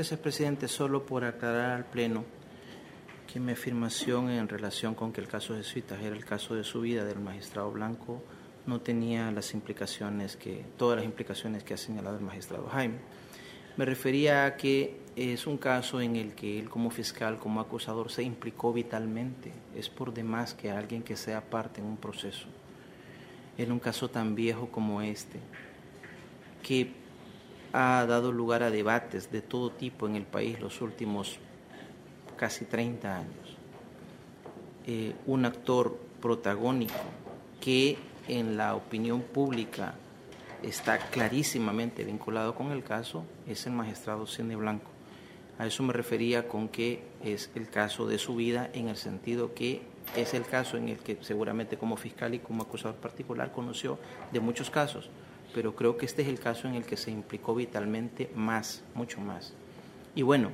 Gracias, presidente. Solo por aclarar al Pleno que mi afirmación en relación con que el caso Jesuitas era el caso de su vida del magistrado Blanco no tenía las implicaciones que, todas las implicaciones que ha señalado el magistrado Jaime. Me refería a que es un caso en el que él como fiscal, como acusador, se implicó vitalmente. Es por demás que alguien que sea parte en un proceso, en un caso tan viejo como este, que ha dado lugar a debates de todo tipo en el país los últimos casi 30 años. Eh, un actor protagónico que en la opinión pública está clarísimamente vinculado con el caso es el magistrado Cine Blanco. A eso me refería con que es el caso de su vida en el sentido que es el caso en el que seguramente como fiscal y como acusador particular conoció de muchos casos, pero creo que este es el caso en el que se implicó vitalmente más, mucho más. Y bueno,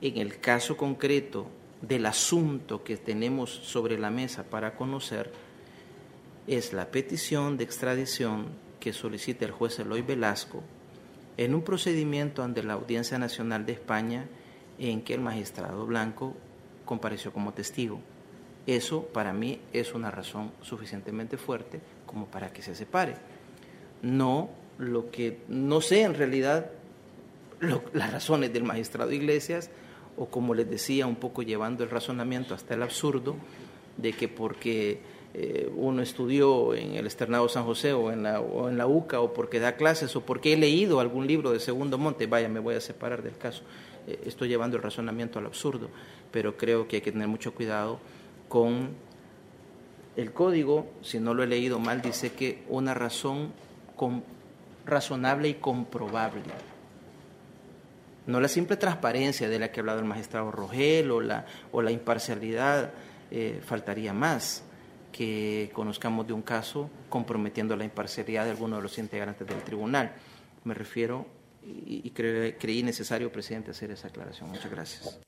en el caso concreto del asunto que tenemos sobre la mesa para conocer, es la petición de extradición que solicita el juez Eloy Velasco en un procedimiento ante la Audiencia Nacional de España en que el magistrado Blanco compareció como testigo. Eso para mí es una razón suficientemente fuerte como para que se separe. No lo que no sé en realidad las razones del magistrado Iglesias o como les decía un poco llevando el razonamiento hasta el absurdo de que porque eh, uno estudió en el Externado San José o en, la, o en la UCA o porque da clases o porque he leído algún libro de Segundo Monte, vaya, me voy a separar del caso. Eh, estoy llevando el razonamiento al absurdo, pero creo que hay que tener mucho cuidado con el código, si no lo he leído mal, dice que una razón razonable y comprobable. No la simple transparencia de la que ha hablado el magistrado Rogel o la, o la imparcialidad, eh, faltaría más que conozcamos de un caso comprometiendo la imparcialidad de alguno de los integrantes del tribunal. Me refiero y, creí necesario, presidente, hacer esa aclaración. Muchas gracias.